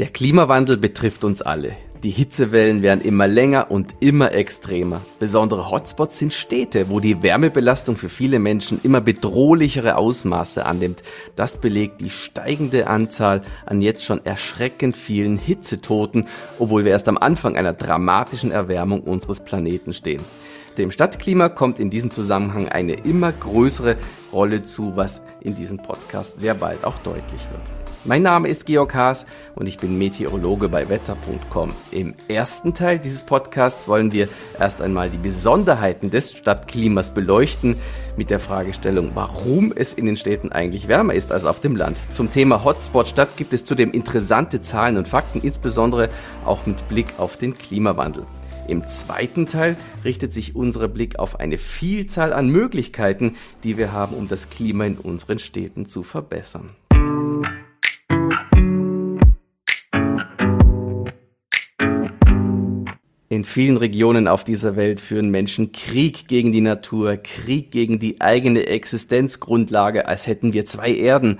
Der Klimawandel betrifft uns alle. Die Hitzewellen werden immer länger und immer extremer. Besondere Hotspots sind Städte, wo die Wärmebelastung für viele Menschen immer bedrohlichere Ausmaße annimmt. Das belegt die steigende Anzahl an jetzt schon erschreckend vielen Hitzetoten, obwohl wir erst am Anfang einer dramatischen Erwärmung unseres Planeten stehen. Dem Stadtklima kommt in diesem Zusammenhang eine immer größere Rolle zu, was in diesem Podcast sehr bald auch deutlich wird. Mein Name ist Georg Haas und ich bin Meteorologe bei wetter.com. Im ersten Teil dieses Podcasts wollen wir erst einmal die Besonderheiten des Stadtklimas beleuchten mit der Fragestellung, warum es in den Städten eigentlich wärmer ist als auf dem Land. Zum Thema Hotspot Stadt gibt es zudem interessante Zahlen und Fakten, insbesondere auch mit Blick auf den Klimawandel. Im zweiten Teil richtet sich unser Blick auf eine Vielzahl an Möglichkeiten, die wir haben, um das Klima in unseren Städten zu verbessern. In vielen Regionen auf dieser Welt führen Menschen Krieg gegen die Natur, Krieg gegen die eigene Existenzgrundlage, als hätten wir zwei Erden.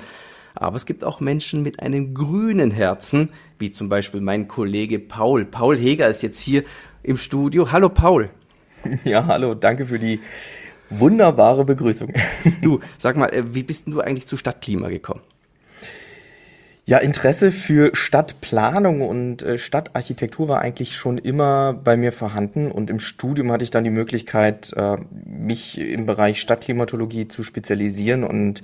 Aber es gibt auch Menschen mit einem grünen Herzen, wie zum Beispiel mein Kollege Paul. Paul Heger ist jetzt hier im Studio. Hallo Paul. Ja, hallo, danke für die wunderbare Begrüßung. Du, sag mal, äh, wie bist denn du eigentlich zu Stadtklima gekommen? Ja, Interesse für Stadtplanung und äh, Stadtarchitektur war eigentlich schon immer bei mir vorhanden und im Studium hatte ich dann die Möglichkeit, äh, mich im Bereich Stadtklimatologie zu spezialisieren und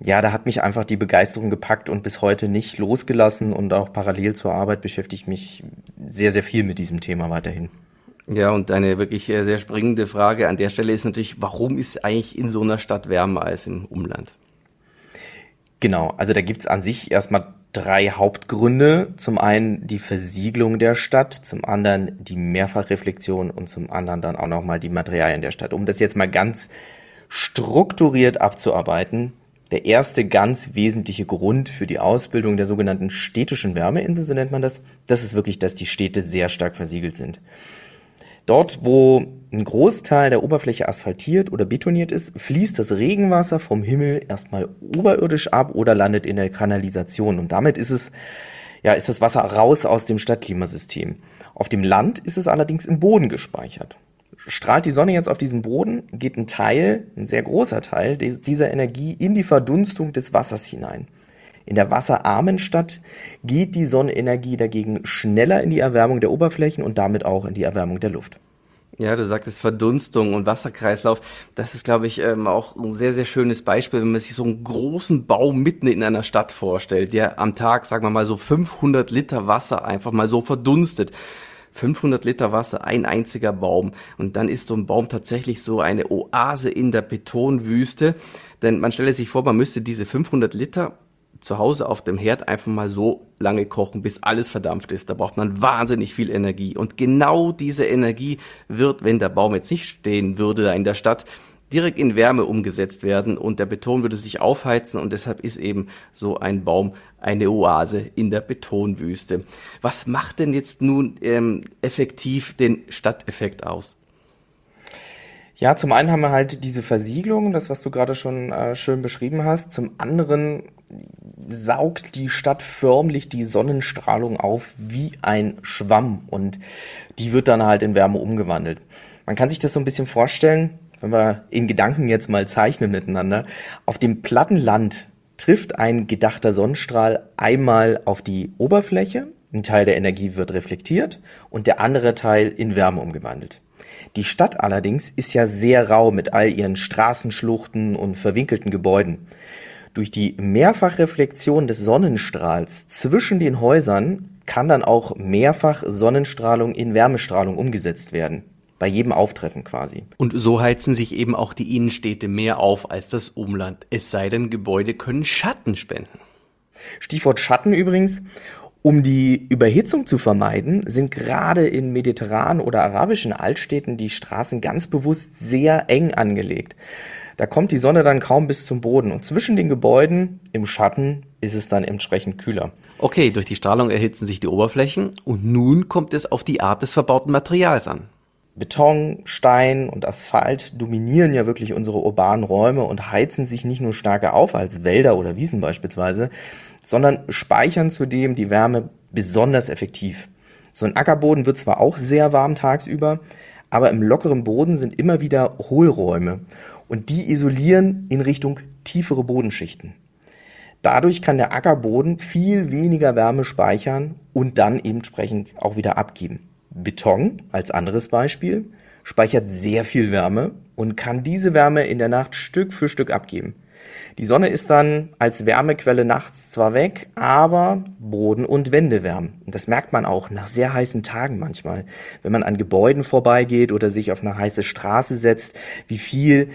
ja, da hat mich einfach die Begeisterung gepackt und bis heute nicht losgelassen und auch parallel zur Arbeit beschäftige ich mich sehr, sehr viel mit diesem Thema weiterhin. Ja, und eine wirklich äh, sehr springende Frage an der Stelle ist natürlich, warum ist eigentlich in so einer Stadt wärmer als im Umland? Genau, also da gibt's an sich erstmal drei Hauptgründe. Zum einen die Versiegelung der Stadt, zum anderen die Mehrfachreflexion und zum anderen dann auch nochmal die Materialien der Stadt. Um das jetzt mal ganz strukturiert abzuarbeiten, der erste ganz wesentliche Grund für die Ausbildung der sogenannten städtischen Wärmeinsel, so nennt man das, das ist wirklich, dass die Städte sehr stark versiegelt sind. Dort, wo ein Großteil der Oberfläche asphaltiert oder betoniert ist, fließt das Regenwasser vom Himmel erstmal oberirdisch ab oder landet in der Kanalisation. Und damit ist es, ja, ist das Wasser raus aus dem Stadtklimasystem. Auf dem Land ist es allerdings im Boden gespeichert. Strahlt die Sonne jetzt auf diesen Boden, geht ein Teil, ein sehr großer Teil dieser Energie in die Verdunstung des Wassers hinein. In der wasserarmen Stadt geht die Sonnenenergie dagegen schneller in die Erwärmung der Oberflächen und damit auch in die Erwärmung der Luft. Ja, du sagtest Verdunstung und Wasserkreislauf. Das ist, glaube ich, ähm, auch ein sehr, sehr schönes Beispiel, wenn man sich so einen großen Baum mitten in einer Stadt vorstellt, der am Tag, sagen wir mal, so 500 Liter Wasser einfach mal so verdunstet. 500 Liter Wasser, ein einziger Baum. Und dann ist so ein Baum tatsächlich so eine Oase in der Betonwüste. Denn man stelle sich vor, man müsste diese 500 Liter zu Hause auf dem Herd einfach mal so lange kochen, bis alles verdampft ist. Da braucht man wahnsinnig viel Energie. Und genau diese Energie wird, wenn der Baum jetzt nicht stehen würde da in der Stadt, direkt in Wärme umgesetzt werden und der Beton würde sich aufheizen und deshalb ist eben so ein Baum eine Oase in der Betonwüste. Was macht denn jetzt nun ähm, effektiv den Stadteffekt aus? Ja, zum einen haben wir halt diese Versiegelung, das, was du gerade schon äh, schön beschrieben hast. Zum anderen saugt die Stadt förmlich die Sonnenstrahlung auf wie ein Schwamm und die wird dann halt in Wärme umgewandelt. Man kann sich das so ein bisschen vorstellen, wenn wir in Gedanken jetzt mal zeichnen miteinander. Auf dem platten Land trifft ein gedachter Sonnenstrahl einmal auf die Oberfläche, ein Teil der Energie wird reflektiert und der andere Teil in Wärme umgewandelt. Die Stadt allerdings ist ja sehr rau mit all ihren Straßenschluchten und verwinkelten Gebäuden. Durch die Mehrfachreflexion des Sonnenstrahls zwischen den Häusern kann dann auch mehrfach Sonnenstrahlung in Wärmestrahlung umgesetzt werden. Bei jedem Auftreffen quasi. Und so heizen sich eben auch die Innenstädte mehr auf als das Umland. Es sei denn, Gebäude können Schatten spenden. Stichwort Schatten übrigens. Um die Überhitzung zu vermeiden, sind gerade in mediterranen oder arabischen Altstädten die Straßen ganz bewusst sehr eng angelegt. Da kommt die Sonne dann kaum bis zum Boden und zwischen den Gebäuden im Schatten ist es dann entsprechend kühler. Okay, durch die Strahlung erhitzen sich die Oberflächen und nun kommt es auf die Art des verbauten Materials an. Beton, Stein und Asphalt dominieren ja wirklich unsere urbanen Räume und heizen sich nicht nur stärker auf als Wälder oder Wiesen beispielsweise, sondern speichern zudem die Wärme besonders effektiv. So ein Ackerboden wird zwar auch sehr warm tagsüber, aber im lockeren Boden sind immer wieder Hohlräume und die isolieren in Richtung tiefere Bodenschichten. Dadurch kann der Ackerboden viel weniger Wärme speichern und dann entsprechend auch wieder abgeben. Beton als anderes Beispiel speichert sehr viel Wärme und kann diese Wärme in der Nacht Stück für Stück abgeben. Die Sonne ist dann als Wärmequelle nachts zwar weg, aber Boden und Wände wärmen. Das merkt man auch nach sehr heißen Tagen manchmal, wenn man an Gebäuden vorbeigeht oder sich auf eine heiße Straße setzt, wie viel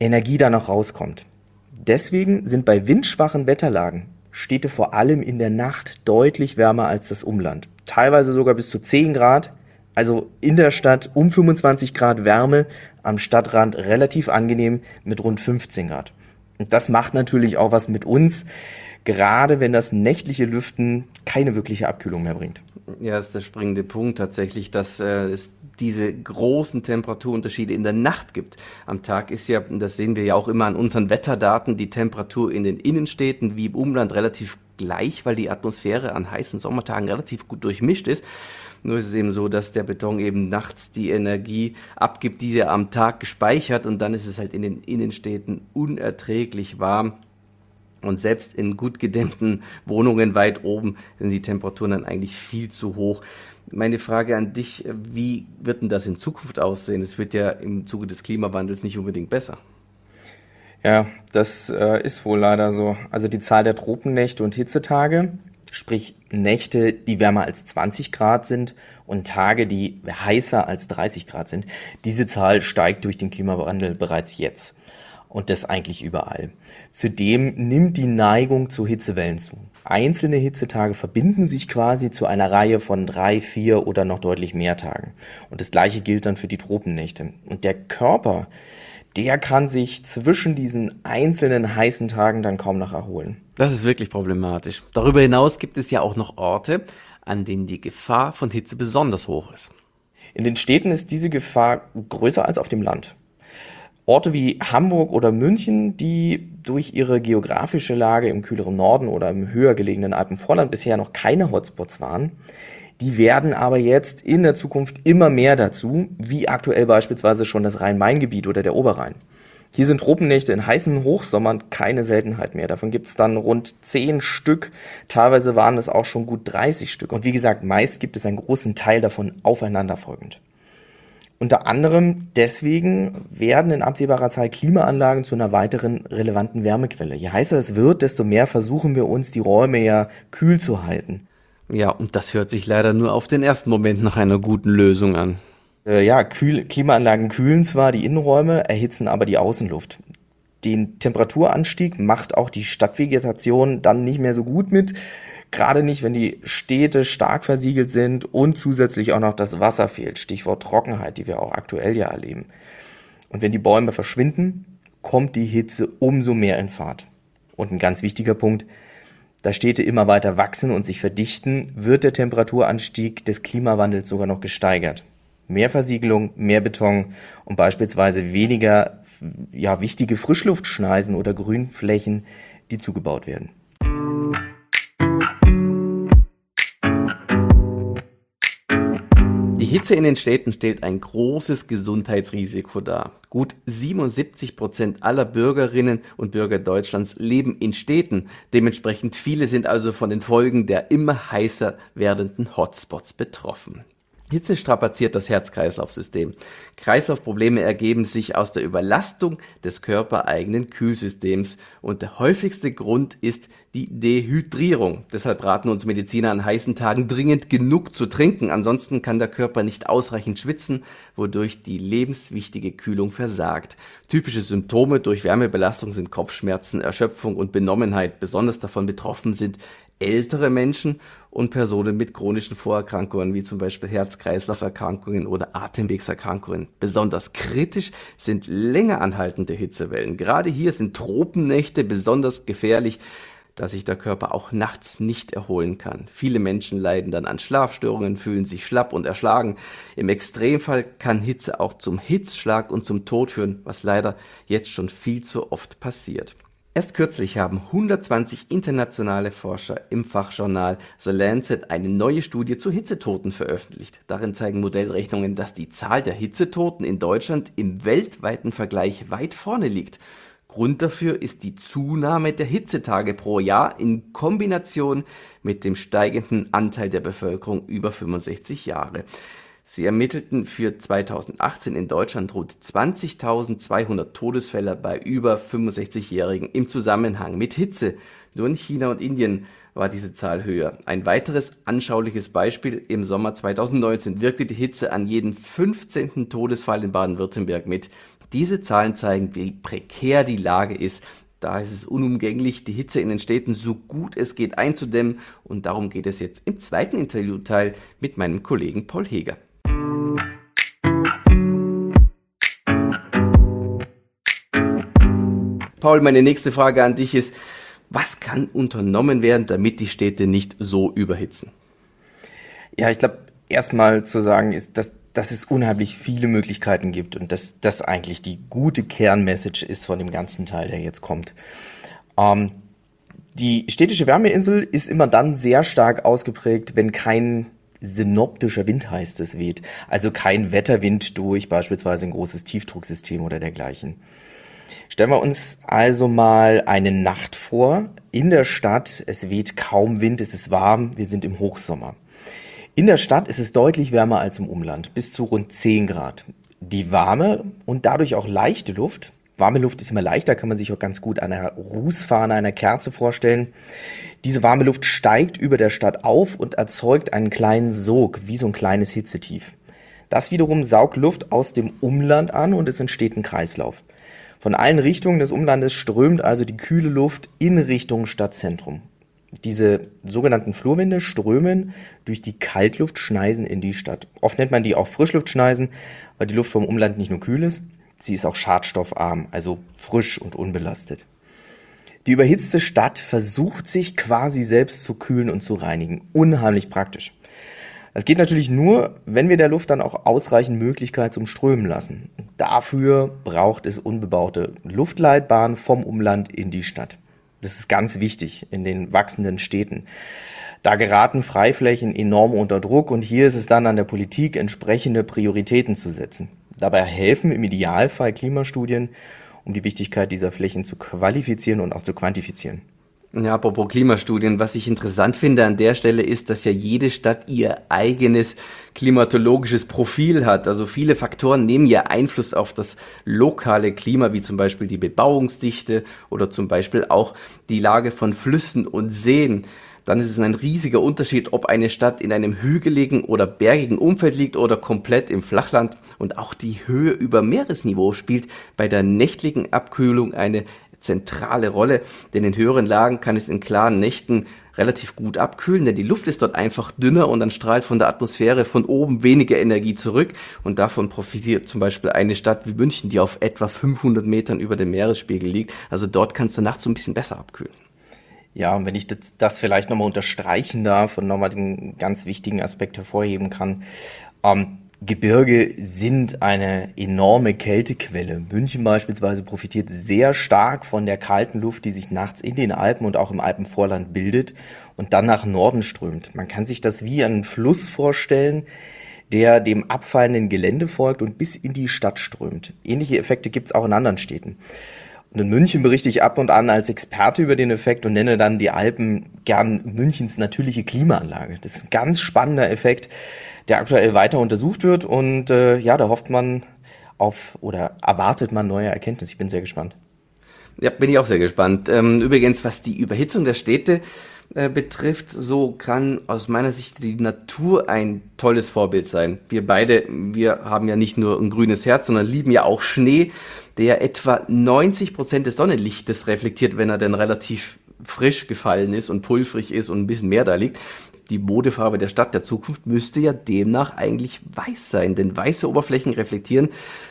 Energie da noch rauskommt. Deswegen sind bei windschwachen Wetterlagen Städte vor allem in der Nacht deutlich wärmer als das Umland. Teilweise sogar bis zu 10 Grad. Also in der Stadt um 25 Grad Wärme, am Stadtrand relativ angenehm mit rund 15 Grad. Und das macht natürlich auch was mit uns, gerade wenn das nächtliche Lüften keine wirkliche Abkühlung mehr bringt. Ja, das ist der springende Punkt tatsächlich, dass äh, es diese großen Temperaturunterschiede in der Nacht gibt. Am Tag ist ja, das sehen wir ja auch immer an unseren Wetterdaten, die Temperatur in den Innenstädten wie im Umland relativ gleich, weil die Atmosphäre an heißen Sommertagen relativ gut durchmischt ist. Nur ist es eben so, dass der Beton eben nachts die Energie abgibt, die er am Tag gespeichert und dann ist es halt in den Innenstädten unerträglich warm. Und selbst in gut gedämmten Wohnungen weit oben sind die Temperaturen dann eigentlich viel zu hoch. Meine Frage an dich, wie wird denn das in Zukunft aussehen? Es wird ja im Zuge des Klimawandels nicht unbedingt besser. Ja, das äh, ist wohl leider so. Also die Zahl der Tropennächte und Hitzetage, sprich Nächte, die wärmer als 20 Grad sind und Tage, die heißer als 30 Grad sind, diese Zahl steigt durch den Klimawandel bereits jetzt. Und das eigentlich überall. Zudem nimmt die Neigung zu Hitzewellen zu. Einzelne Hitzetage verbinden sich quasi zu einer Reihe von drei, vier oder noch deutlich mehr Tagen. Und das gleiche gilt dann für die Tropennächte. Und der Körper, der kann sich zwischen diesen einzelnen heißen Tagen dann kaum noch erholen. Das ist wirklich problematisch. Darüber hinaus gibt es ja auch noch Orte, an denen die Gefahr von Hitze besonders hoch ist. In den Städten ist diese Gefahr größer als auf dem Land. Orte wie Hamburg oder München, die durch ihre geografische Lage im kühleren Norden oder im höher gelegenen Alpenvorland bisher noch keine Hotspots waren, die werden aber jetzt in der Zukunft immer mehr dazu, wie aktuell beispielsweise schon das Rhein-Main-Gebiet oder der Oberrhein. Hier sind Tropennächte in heißen Hochsommern keine Seltenheit mehr. Davon gibt es dann rund zehn Stück. Teilweise waren es auch schon gut 30 Stück. Und wie gesagt, meist gibt es einen großen Teil davon aufeinanderfolgend. Unter anderem deswegen werden in absehbarer Zeit Klimaanlagen zu einer weiteren relevanten Wärmequelle. Je heißer es wird, desto mehr versuchen wir uns, die Räume ja kühl zu halten. Ja, und das hört sich leider nur auf den ersten Moment nach einer guten Lösung an. Äh, ja, Kühl Klimaanlagen kühlen zwar die Innenräume, erhitzen aber die Außenluft. Den Temperaturanstieg macht auch die Stadtvegetation dann nicht mehr so gut mit. Gerade nicht, wenn die Städte stark versiegelt sind und zusätzlich auch noch das Wasser fehlt. Stichwort Trockenheit, die wir auch aktuell ja erleben. Und wenn die Bäume verschwinden, kommt die Hitze umso mehr in Fahrt. Und ein ganz wichtiger Punkt, da Städte immer weiter wachsen und sich verdichten, wird der Temperaturanstieg des Klimawandels sogar noch gesteigert. Mehr Versiegelung, mehr Beton und beispielsweise weniger ja, wichtige Frischluftschneisen oder Grünflächen, die zugebaut werden. Hitze in den Städten stellt ein großes Gesundheitsrisiko dar. Gut 77 Prozent aller Bürgerinnen und Bürger Deutschlands leben in Städten. Dementsprechend viele sind also von den Folgen der immer heißer werdenden Hotspots betroffen. Hitze strapaziert das Herz-Kreislauf-System. Kreislaufprobleme ergeben sich aus der Überlastung des körpereigenen Kühlsystems und der häufigste Grund ist die Dehydrierung. Deshalb raten uns Mediziner an heißen Tagen dringend genug zu trinken, ansonsten kann der Körper nicht ausreichend schwitzen, wodurch die lebenswichtige Kühlung versagt. Typische Symptome durch Wärmebelastung sind Kopfschmerzen, Erschöpfung und Benommenheit. Besonders davon betroffen sind ältere Menschen und Personen mit chronischen Vorerkrankungen wie zum Beispiel Herz-Kreislauf-Erkrankungen oder Atemwegserkrankungen. Besonders kritisch sind länger anhaltende Hitzewellen. Gerade hier sind Tropennächte besonders gefährlich, da sich der Körper auch nachts nicht erholen kann. Viele Menschen leiden dann an Schlafstörungen, fühlen sich schlapp und erschlagen. Im Extremfall kann Hitze auch zum Hitzschlag und zum Tod führen, was leider jetzt schon viel zu oft passiert. Erst kürzlich haben 120 internationale Forscher im Fachjournal The Lancet eine neue Studie zu Hitzetoten veröffentlicht. Darin zeigen Modellrechnungen, dass die Zahl der Hitzetoten in Deutschland im weltweiten Vergleich weit vorne liegt. Grund dafür ist die Zunahme der Hitzetage pro Jahr in Kombination mit dem steigenden Anteil der Bevölkerung über 65 Jahre. Sie ermittelten für 2018 in Deutschland rund 20.200 Todesfälle bei über 65-Jährigen im Zusammenhang mit Hitze. Nur in China und Indien war diese Zahl höher. Ein weiteres anschauliches Beispiel im Sommer 2019 wirkte die Hitze an jeden 15. Todesfall in Baden-Württemberg mit. Diese Zahlen zeigen, wie prekär die Lage ist. Da ist es unumgänglich, die Hitze in den Städten so gut es geht einzudämmen. Und darum geht es jetzt im zweiten Interviewteil mit meinem Kollegen Paul Heger. Paul, meine nächste Frage an dich ist, was kann unternommen werden, damit die Städte nicht so überhitzen? Ja, ich glaube, erstmal zu sagen ist, dass, dass es unheimlich viele Möglichkeiten gibt und dass das eigentlich die gute Kernmessage ist von dem ganzen Teil, der jetzt kommt. Ähm, die städtische Wärmeinsel ist immer dann sehr stark ausgeprägt, wenn kein synoptischer Wind heißt es weht. Also kein Wetterwind durch beispielsweise ein großes Tiefdrucksystem oder dergleichen. Stellen wir uns also mal eine Nacht vor. In der Stadt, es weht kaum Wind, es ist warm, wir sind im Hochsommer. In der Stadt ist es deutlich wärmer als im Umland, bis zu rund 10 Grad. Die warme und dadurch auch leichte Luft, warme Luft ist immer leichter, kann man sich auch ganz gut an einer Rußfahne einer Kerze vorstellen. Diese warme Luft steigt über der Stadt auf und erzeugt einen kleinen Sog, wie so ein kleines Hitzetief. Das wiederum saugt Luft aus dem Umland an und es entsteht ein Kreislauf. Von allen Richtungen des Umlandes strömt also die kühle Luft in Richtung Stadtzentrum. Diese sogenannten Flurwinde strömen durch die Kaltluftschneisen in die Stadt. Oft nennt man die auch Frischluftschneisen, weil die Luft vom Umland nicht nur kühl ist, sie ist auch schadstoffarm, also frisch und unbelastet. Die überhitzte Stadt versucht sich quasi selbst zu kühlen und zu reinigen. Unheimlich praktisch. Das geht natürlich nur, wenn wir der Luft dann auch ausreichend Möglichkeit zum Strömen lassen. Dafür braucht es unbebaute Luftleitbahnen vom Umland in die Stadt. Das ist ganz wichtig in den wachsenden Städten. Da geraten Freiflächen enorm unter Druck und hier ist es dann an der Politik, entsprechende Prioritäten zu setzen. Dabei helfen im Idealfall Klimastudien, um die Wichtigkeit dieser Flächen zu qualifizieren und auch zu quantifizieren. Ja, apropos Klimastudien, was ich interessant finde an der Stelle ist, dass ja jede Stadt ihr eigenes klimatologisches Profil hat. Also viele Faktoren nehmen ja Einfluss auf das lokale Klima, wie zum Beispiel die Bebauungsdichte oder zum Beispiel auch die Lage von Flüssen und Seen. Dann ist es ein riesiger Unterschied, ob eine Stadt in einem hügeligen oder bergigen Umfeld liegt oder komplett im Flachland. Und auch die Höhe über Meeresniveau spielt bei der nächtlichen Abkühlung eine zentrale Rolle, denn in höheren Lagen kann es in klaren Nächten relativ gut abkühlen, denn die Luft ist dort einfach dünner und dann strahlt von der Atmosphäre von oben weniger Energie zurück und davon profitiert zum Beispiel eine Stadt wie München, die auf etwa 500 Metern über dem Meeresspiegel liegt. Also dort kann es dann nachts so ein bisschen besser abkühlen. Ja, und wenn ich das, das vielleicht nochmal unterstreichen darf und nochmal den ganz wichtigen Aspekt hervorheben kann, ähm, Gebirge sind eine enorme Kältequelle. München beispielsweise profitiert sehr stark von der kalten Luft, die sich nachts in den Alpen und auch im Alpenvorland bildet und dann nach Norden strömt. Man kann sich das wie einen Fluss vorstellen, der dem abfallenden Gelände folgt und bis in die Stadt strömt. Ähnliche Effekte gibt es auch in anderen Städten. Und in München berichte ich ab und an als Experte über den Effekt und nenne dann die Alpen gern Münchens natürliche Klimaanlage. Das ist ein ganz spannender Effekt, der aktuell weiter untersucht wird und äh, ja, da hofft man auf oder erwartet man neue Erkenntnisse. Ich bin sehr gespannt. Ja, bin ich auch sehr gespannt. Ähm, übrigens, was die Überhitzung der Städte äh, betrifft, so kann aus meiner Sicht die Natur ein tolles Vorbild sein. Wir beide, wir haben ja nicht nur ein grünes Herz, sondern lieben ja auch Schnee, der etwa 90 Prozent des Sonnenlichtes reflektiert, wenn er denn relativ frisch gefallen ist und pulverig ist und ein bisschen mehr da liegt die Modefarbe der Stadt der Zukunft müsste ja demnach eigentlich weiß sein, denn weiße Oberflächen reflektieren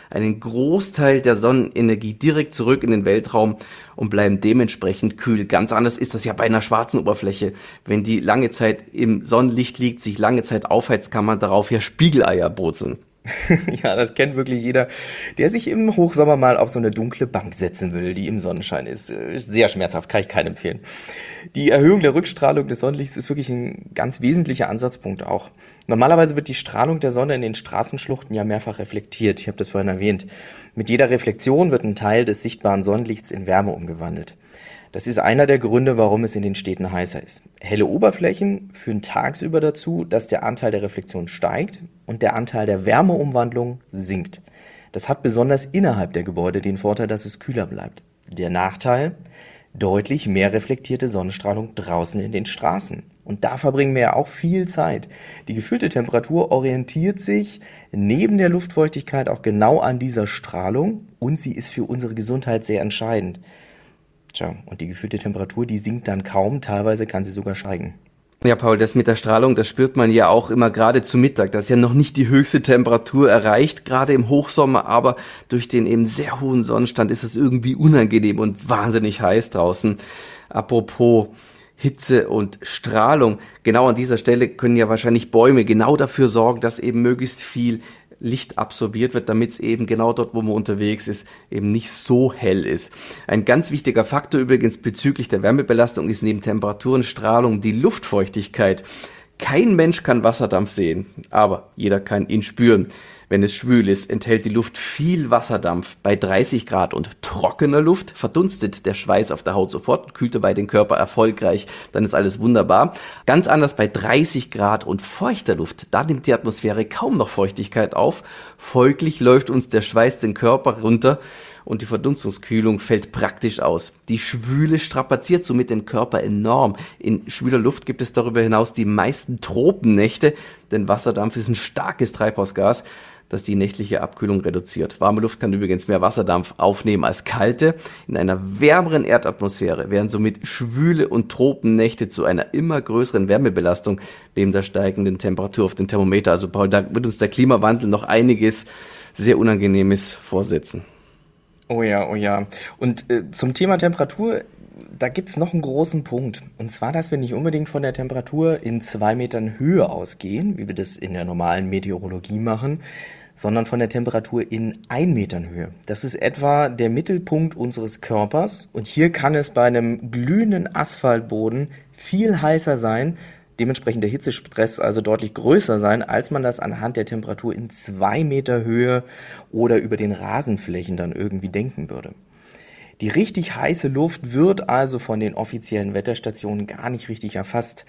einen Großteil der Sonnenenergie direkt zurück in den Weltraum und bleiben dementsprechend kühl. Ganz anders ist das ja bei einer schwarzen Oberfläche. Wenn die lange Zeit im Sonnenlicht liegt, sich lange Zeit aufheizt, kann man darauf ja Spiegeleier brutzeln. ja, das kennt wirklich jeder, der sich im Hochsommer mal auf so eine dunkle Bank setzen will, die im Sonnenschein ist. Sehr schmerzhaft, kann ich keinem empfehlen. Die Erhöhung der Rückstrahlung des Sonnenlichts ist wirklich ein ganz wesentlicher Ansatzpunkt auch. Normalerweise wird die Strahlung der Sonne in den Straßenschluchten ja mehrfach reflektiert. Ich habe das vorhin erwähnt. Mit jeder Reflexion wird ein Teil des sichtbaren Sonnenlichts in Wärme umgewandelt. Das ist einer der Gründe, warum es in den Städten heißer ist. Helle Oberflächen führen tagsüber dazu, dass der Anteil der Reflexion steigt und der Anteil der Wärmeumwandlung sinkt. Das hat besonders innerhalb der Gebäude den Vorteil, dass es kühler bleibt. Der Nachteil? Deutlich mehr reflektierte Sonnenstrahlung draußen in den Straßen. Und da verbringen wir ja auch viel Zeit. Die gefühlte Temperatur orientiert sich neben der Luftfeuchtigkeit auch genau an dieser Strahlung und sie ist für unsere Gesundheit sehr entscheidend. Tja, und die gefühlte Temperatur, die sinkt dann kaum, teilweise kann sie sogar steigen. Ja, Paul, das mit der Strahlung, das spürt man ja auch immer gerade zu Mittag. Das ist ja noch nicht die höchste Temperatur erreicht, gerade im Hochsommer, aber durch den eben sehr hohen Sonnenstand ist es irgendwie unangenehm und wahnsinnig heiß draußen. Apropos Hitze und Strahlung, genau an dieser Stelle können ja wahrscheinlich Bäume genau dafür sorgen, dass eben möglichst viel Licht absorbiert wird, damit es eben genau dort, wo man unterwegs ist, eben nicht so hell ist. Ein ganz wichtiger Faktor übrigens bezüglich der Wärmebelastung ist neben Temperaturen, Strahlung die Luftfeuchtigkeit. Kein Mensch kann Wasserdampf sehen, aber jeder kann ihn spüren. Wenn es schwül ist, enthält die Luft viel Wasserdampf. Bei 30 Grad und trockener Luft verdunstet der Schweiß auf der Haut sofort und kühlt dabei den Körper erfolgreich. Dann ist alles wunderbar. Ganz anders bei 30 Grad und feuchter Luft. Da nimmt die Atmosphäre kaum noch Feuchtigkeit auf. Folglich läuft uns der Schweiß den Körper runter und die Verdunstungskühlung fällt praktisch aus. Die Schwüle strapaziert somit den Körper enorm. In schwüler Luft gibt es darüber hinaus die meisten Tropennächte, denn Wasserdampf ist ein starkes Treibhausgas das die nächtliche Abkühlung reduziert. Warme Luft kann übrigens mehr Wasserdampf aufnehmen als kalte. In einer wärmeren Erdatmosphäre werden somit schwüle und Tropennächte zu einer immer größeren Wärmebelastung neben der steigenden Temperatur auf den Thermometer. Also Paul, da wird uns der Klimawandel noch einiges sehr Unangenehmes vorsetzen. Oh ja, oh ja. Und äh, zum Thema Temperatur, da gibt's noch einen großen Punkt. Und zwar, dass wir nicht unbedingt von der Temperatur in zwei Metern Höhe ausgehen, wie wir das in der normalen Meteorologie machen, sondern von der Temperatur in ein Metern Höhe. Das ist etwa der Mittelpunkt unseres Körpers und hier kann es bei einem glühenden Asphaltboden viel heißer sein, dementsprechend der Hitzestress also deutlich größer sein, als man das anhand der Temperatur in zwei Meter Höhe oder über den Rasenflächen dann irgendwie denken würde. Die richtig heiße Luft wird also von den offiziellen Wetterstationen gar nicht richtig erfasst.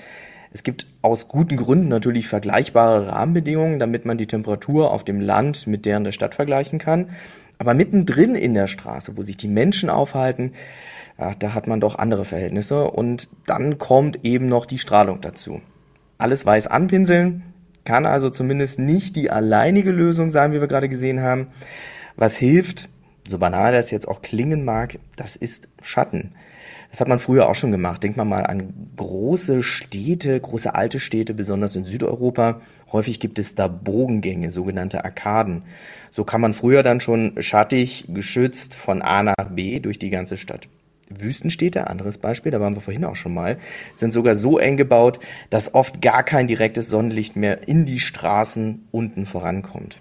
Es gibt aus guten Gründen natürlich vergleichbare Rahmenbedingungen, damit man die Temperatur auf dem Land mit der in der Stadt vergleichen kann. Aber mittendrin in der Straße, wo sich die Menschen aufhalten, ja, da hat man doch andere Verhältnisse und dann kommt eben noch die Strahlung dazu. Alles weiß anpinseln kann also zumindest nicht die alleinige Lösung sein, wie wir gerade gesehen haben. Was hilft, so banal das jetzt auch klingen mag, das ist Schatten. Das hat man früher auch schon gemacht. Denkt man mal an große Städte, große alte Städte, besonders in Südeuropa. Häufig gibt es da Bogengänge, sogenannte Arkaden. So kann man früher dann schon schattig, geschützt von A nach B durch die ganze Stadt. Wüstenstädte, anderes Beispiel, da waren wir vorhin auch schon mal, sind sogar so eng gebaut, dass oft gar kein direktes Sonnenlicht mehr in die Straßen unten vorankommt.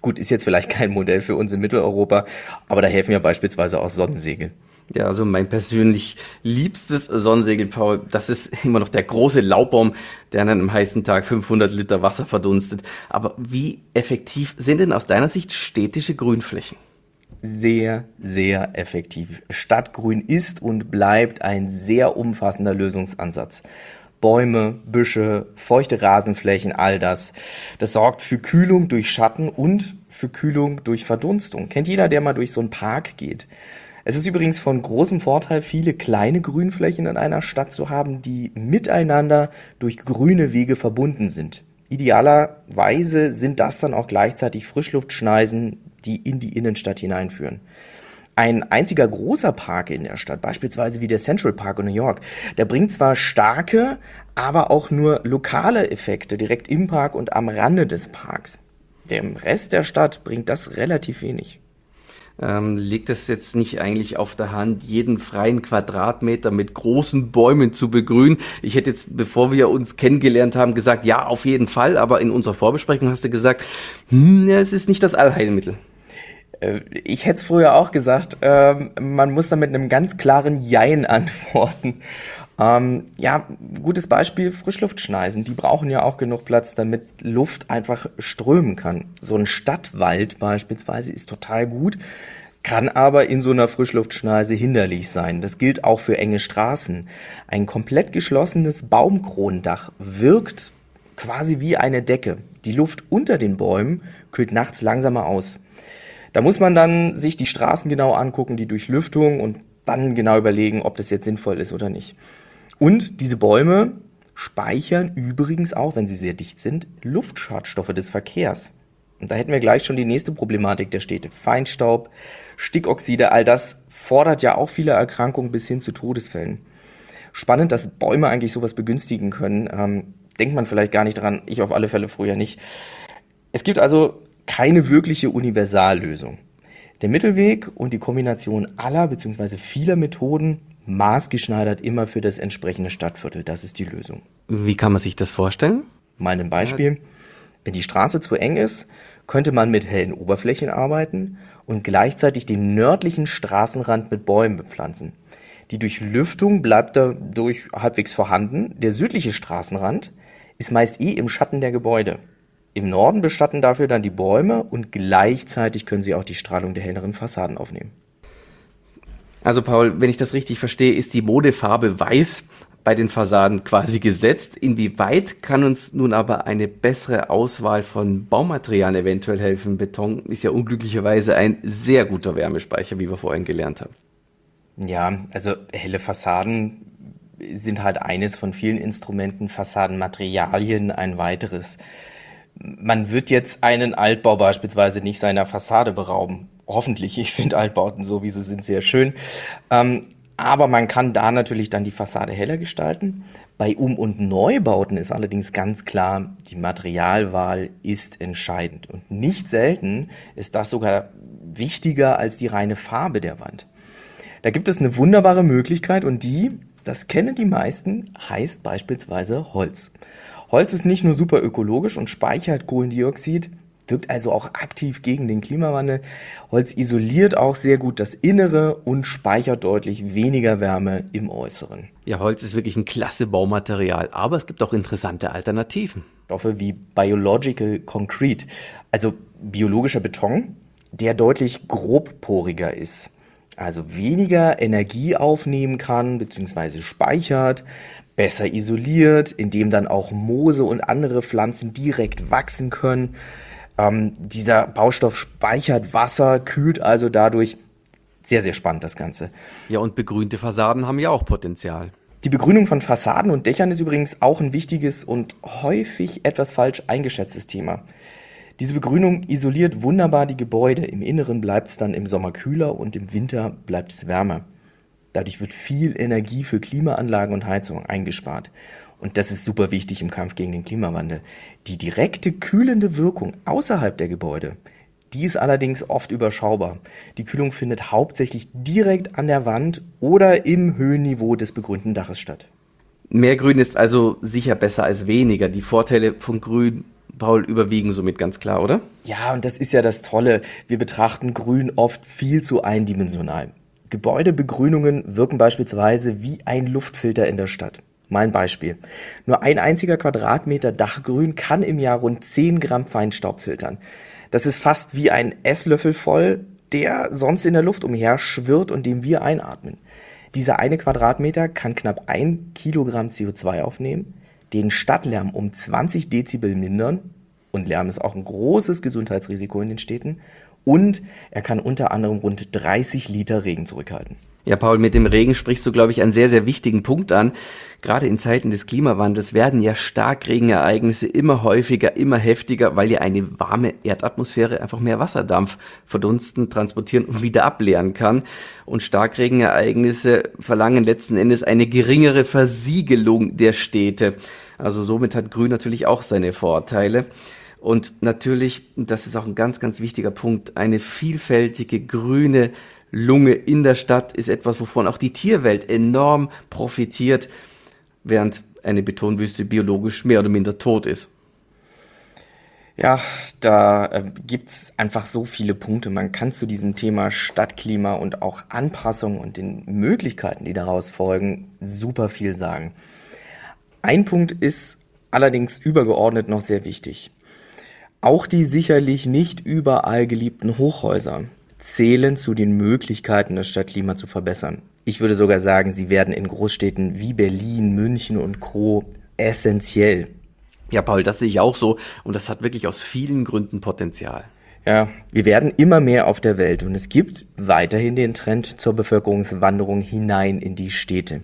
Gut, ist jetzt vielleicht kein Modell für uns in Mitteleuropa, aber da helfen ja beispielsweise auch Sonnensegel. Ja, also mein persönlich liebstes Sonnensegel, Paul, das ist immer noch der große Laubbaum, der an einem heißen Tag 500 Liter Wasser verdunstet. Aber wie effektiv sind denn aus deiner Sicht städtische Grünflächen? Sehr, sehr effektiv. Stadtgrün ist und bleibt ein sehr umfassender Lösungsansatz. Bäume, Büsche, feuchte Rasenflächen, all das. Das sorgt für Kühlung durch Schatten und für Kühlung durch Verdunstung. Kennt jeder, der mal durch so einen Park geht. Es ist übrigens von großem Vorteil, viele kleine Grünflächen in einer Stadt zu haben, die miteinander durch grüne Wege verbunden sind. Idealerweise sind das dann auch gleichzeitig Frischluftschneisen, die in die Innenstadt hineinführen. Ein einziger großer Park in der Stadt, beispielsweise wie der Central Park in New York, der bringt zwar starke, aber auch nur lokale Effekte direkt im Park und am Rande des Parks. Dem Rest der Stadt bringt das relativ wenig. Ähm, liegt es jetzt nicht eigentlich auf der Hand, jeden freien Quadratmeter mit großen Bäumen zu begrünen? Ich hätte jetzt, bevor wir uns kennengelernt haben, gesagt, ja, auf jeden Fall, aber in unserer Vorbesprechung hast du gesagt, hm, ja, es ist nicht das Allheilmittel. Äh, ich hätte es früher auch gesagt, ähm, man muss da mit einem ganz klaren Jein antworten. Ähm, ja, gutes Beispiel, Frischluftschneisen. Die brauchen ja auch genug Platz, damit Luft einfach strömen kann. So ein Stadtwald beispielsweise ist total gut, kann aber in so einer Frischluftschneise hinderlich sein. Das gilt auch für enge Straßen. Ein komplett geschlossenes Baumkronendach wirkt quasi wie eine Decke. Die Luft unter den Bäumen kühlt nachts langsamer aus. Da muss man dann sich die Straßen genau angucken, die Durchlüftung und dann genau überlegen, ob das jetzt sinnvoll ist oder nicht. Und diese Bäume speichern übrigens auch, wenn sie sehr dicht sind, Luftschadstoffe des Verkehrs. Und da hätten wir gleich schon die nächste Problematik der Städte. Feinstaub, Stickoxide, all das fordert ja auch viele Erkrankungen bis hin zu Todesfällen. Spannend, dass Bäume eigentlich sowas begünstigen können. Ähm, denkt man vielleicht gar nicht dran, ich auf alle Fälle früher nicht. Es gibt also keine wirkliche Universallösung. Der Mittelweg und die Kombination aller bzw. vieler Methoden maßgeschneidert immer für das entsprechende Stadtviertel. Das ist die Lösung. Wie kann man sich das vorstellen? Mal ein Beispiel. Wenn die Straße zu eng ist, könnte man mit hellen Oberflächen arbeiten und gleichzeitig den nördlichen Straßenrand mit Bäumen bepflanzen. Die Durchlüftung bleibt dadurch halbwegs vorhanden. Der südliche Straßenrand ist meist eh im Schatten der Gebäude. Im Norden bestatten dafür dann die Bäume und gleichzeitig können sie auch die Strahlung der helleren Fassaden aufnehmen. Also Paul, wenn ich das richtig verstehe, ist die Modefarbe weiß bei den Fassaden quasi gesetzt. Inwieweit kann uns nun aber eine bessere Auswahl von Baumaterialien eventuell helfen? Beton ist ja unglücklicherweise ein sehr guter Wärmespeicher, wie wir vorhin gelernt haben. Ja, also helle Fassaden sind halt eines von vielen Instrumenten, Fassadenmaterialien ein weiteres. Man wird jetzt einen Altbau beispielsweise nicht seiner Fassade berauben hoffentlich. Ich finde Altbauten so, wie sie sind, sehr schön. Ähm, aber man kann da natürlich dann die Fassade heller gestalten. Bei Um- und Neubauten ist allerdings ganz klar, die Materialwahl ist entscheidend. Und nicht selten ist das sogar wichtiger als die reine Farbe der Wand. Da gibt es eine wunderbare Möglichkeit und die, das kennen die meisten, heißt beispielsweise Holz. Holz ist nicht nur super ökologisch und speichert Kohlendioxid, wirkt also auch aktiv gegen den Klimawandel. Holz isoliert auch sehr gut das Innere und speichert deutlich weniger Wärme im Äußeren. Ja, Holz ist wirklich ein klasse Baumaterial, aber es gibt auch interessante Alternativen. Stoffe wie Biological Concrete, also biologischer Beton, der deutlich grobporiger ist, also weniger Energie aufnehmen kann bzw. speichert, besser isoliert, indem dann auch Moose und andere Pflanzen direkt wachsen können. Ähm, dieser Baustoff speichert Wasser, kühlt also dadurch. Sehr, sehr spannend das Ganze. Ja, und begrünte Fassaden haben ja auch Potenzial. Die Begrünung von Fassaden und Dächern ist übrigens auch ein wichtiges und häufig etwas falsch eingeschätztes Thema. Diese Begrünung isoliert wunderbar die Gebäude. Im Inneren bleibt es dann im Sommer kühler und im Winter bleibt es wärmer. Dadurch wird viel Energie für Klimaanlagen und Heizung eingespart. Und das ist super wichtig im Kampf gegen den Klimawandel. Die direkte kühlende Wirkung außerhalb der Gebäude, die ist allerdings oft überschaubar. Die Kühlung findet hauptsächlich direkt an der Wand oder im Höhenniveau des begrünten Daches statt. Mehr Grün ist also sicher besser als weniger. Die Vorteile von Grün, Paul, überwiegen somit ganz klar, oder? Ja, und das ist ja das Tolle. Wir betrachten Grün oft viel zu eindimensional. Gebäudebegrünungen wirken beispielsweise wie ein Luftfilter in der Stadt. Mal ein Beispiel. Nur ein einziger Quadratmeter Dachgrün kann im Jahr rund 10 Gramm Feinstaub filtern. Das ist fast wie ein Esslöffel voll, der sonst in der Luft umher schwirrt und den wir einatmen. Dieser eine Quadratmeter kann knapp ein Kilogramm CO2 aufnehmen, den Stadtlärm um 20 Dezibel mindern und Lärm ist auch ein großes Gesundheitsrisiko in den Städten und er kann unter anderem rund 30 Liter Regen zurückhalten. Ja, Paul, mit dem Regen sprichst du, glaube ich, einen sehr, sehr wichtigen Punkt an. Gerade in Zeiten des Klimawandels werden ja Starkregenereignisse immer häufiger, immer heftiger, weil ja eine warme Erdatmosphäre einfach mehr Wasserdampf verdunsten, transportieren und wieder ableeren kann. Und Starkregenereignisse verlangen letzten Endes eine geringere Versiegelung der Städte. Also somit hat Grün natürlich auch seine Vorteile. Und natürlich, das ist auch ein ganz, ganz wichtiger Punkt, eine vielfältige grüne Lunge in der Stadt ist etwas, wovon auch die Tierwelt enorm profitiert, während eine Betonwüste biologisch mehr oder minder tot ist. Ja, da äh, gibt's einfach so viele Punkte. Man kann zu diesem Thema Stadtklima und auch Anpassung und den Möglichkeiten, die daraus folgen, super viel sagen. Ein Punkt ist allerdings übergeordnet noch sehr wichtig. Auch die sicherlich nicht überall geliebten Hochhäuser zählen zu den Möglichkeiten, das Stadtklima zu verbessern. Ich würde sogar sagen, sie werden in Großstädten wie Berlin, München und Co. essentiell. Ja, Paul, das sehe ich auch so und das hat wirklich aus vielen Gründen Potenzial. Ja, wir werden immer mehr auf der Welt und es gibt weiterhin den Trend zur Bevölkerungswanderung hinein in die Städte.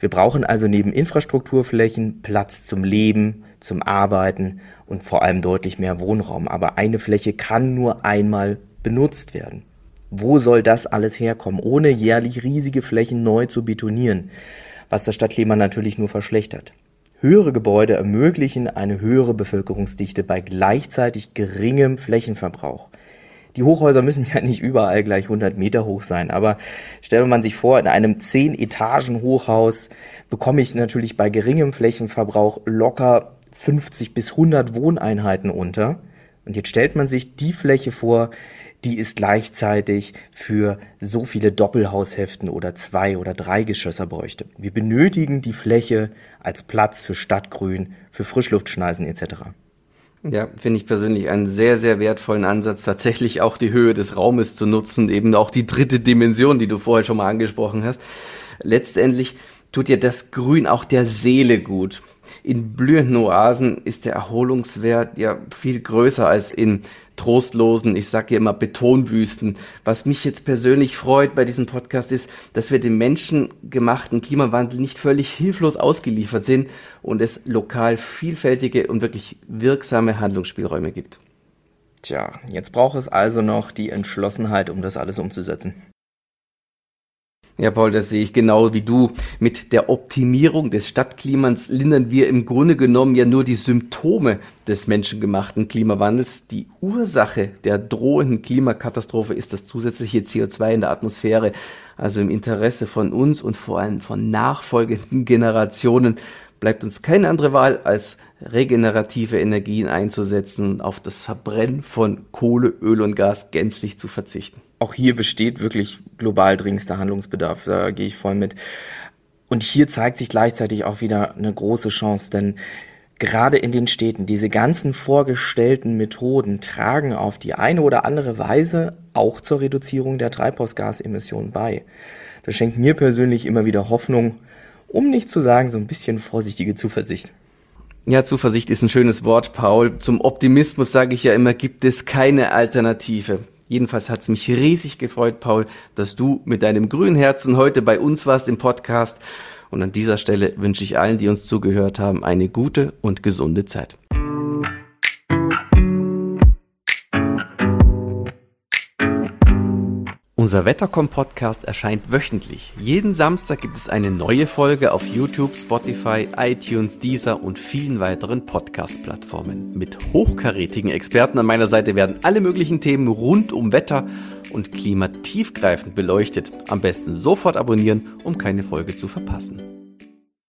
Wir brauchen also neben Infrastrukturflächen Platz zum Leben, zum Arbeiten und vor allem deutlich mehr Wohnraum. Aber eine Fläche kann nur einmal benutzt werden. Wo soll das alles herkommen, ohne jährlich riesige Flächen neu zu betonieren, was das Stadtklima natürlich nur verschlechtert? Höhere Gebäude ermöglichen eine höhere Bevölkerungsdichte bei gleichzeitig geringem Flächenverbrauch. Die Hochhäuser müssen ja nicht überall gleich 100 Meter hoch sein, aber stellt man sich vor, in einem 10 Etagen Hochhaus bekomme ich natürlich bei geringem Flächenverbrauch locker 50 bis 100 Wohneinheiten unter. Und jetzt stellt man sich die Fläche vor, die ist gleichzeitig für so viele Doppelhaushälften oder zwei oder drei Geschösser bräuchte. Wir benötigen die Fläche als Platz für Stadtgrün, für Frischluftschneisen etc. Ja, finde ich persönlich einen sehr, sehr wertvollen Ansatz, tatsächlich auch die Höhe des Raumes zu nutzen, eben auch die dritte Dimension, die du vorher schon mal angesprochen hast. Letztendlich tut ja das Grün auch der Seele gut. In blühenden Oasen ist der Erholungswert ja viel größer als in trostlosen, ich sage ja immer Betonwüsten. Was mich jetzt persönlich freut bei diesem Podcast ist, dass wir dem menschengemachten Klimawandel nicht völlig hilflos ausgeliefert sind und es lokal vielfältige und wirklich wirksame Handlungsspielräume gibt. Tja, jetzt braucht es also noch die Entschlossenheit, um das alles umzusetzen. Ja, Paul, das sehe ich genau wie du. Mit der Optimierung des Stadtklimas lindern wir im Grunde genommen ja nur die Symptome des menschengemachten Klimawandels. Die Ursache der drohenden Klimakatastrophe ist das zusätzliche CO2 in der Atmosphäre. Also im Interesse von uns und vor allem von nachfolgenden Generationen bleibt uns keine andere Wahl, als regenerative Energien einzusetzen und auf das Verbrennen von Kohle, Öl und Gas gänzlich zu verzichten. Auch hier besteht wirklich global dringendster Handlungsbedarf, da gehe ich voll mit. Und hier zeigt sich gleichzeitig auch wieder eine große Chance, denn gerade in den Städten, diese ganzen vorgestellten Methoden tragen auf die eine oder andere Weise auch zur Reduzierung der Treibhausgasemissionen bei. Das schenkt mir persönlich immer wieder Hoffnung um nicht zu sagen, so ein bisschen vorsichtige Zuversicht. Ja, Zuversicht ist ein schönes Wort, Paul. Zum Optimismus sage ich ja immer, gibt es keine Alternative. Jedenfalls hat es mich riesig gefreut, Paul, dass du mit deinem grünen Herzen heute bei uns warst im Podcast. Und an dieser Stelle wünsche ich allen, die uns zugehört haben, eine gute und gesunde Zeit. Unser Wettercom-Podcast erscheint wöchentlich. Jeden Samstag gibt es eine neue Folge auf YouTube, Spotify, iTunes, Deezer und vielen weiteren Podcast-Plattformen. Mit hochkarätigen Experten an meiner Seite werden alle möglichen Themen rund um Wetter und Klima tiefgreifend beleuchtet. Am besten sofort abonnieren, um keine Folge zu verpassen.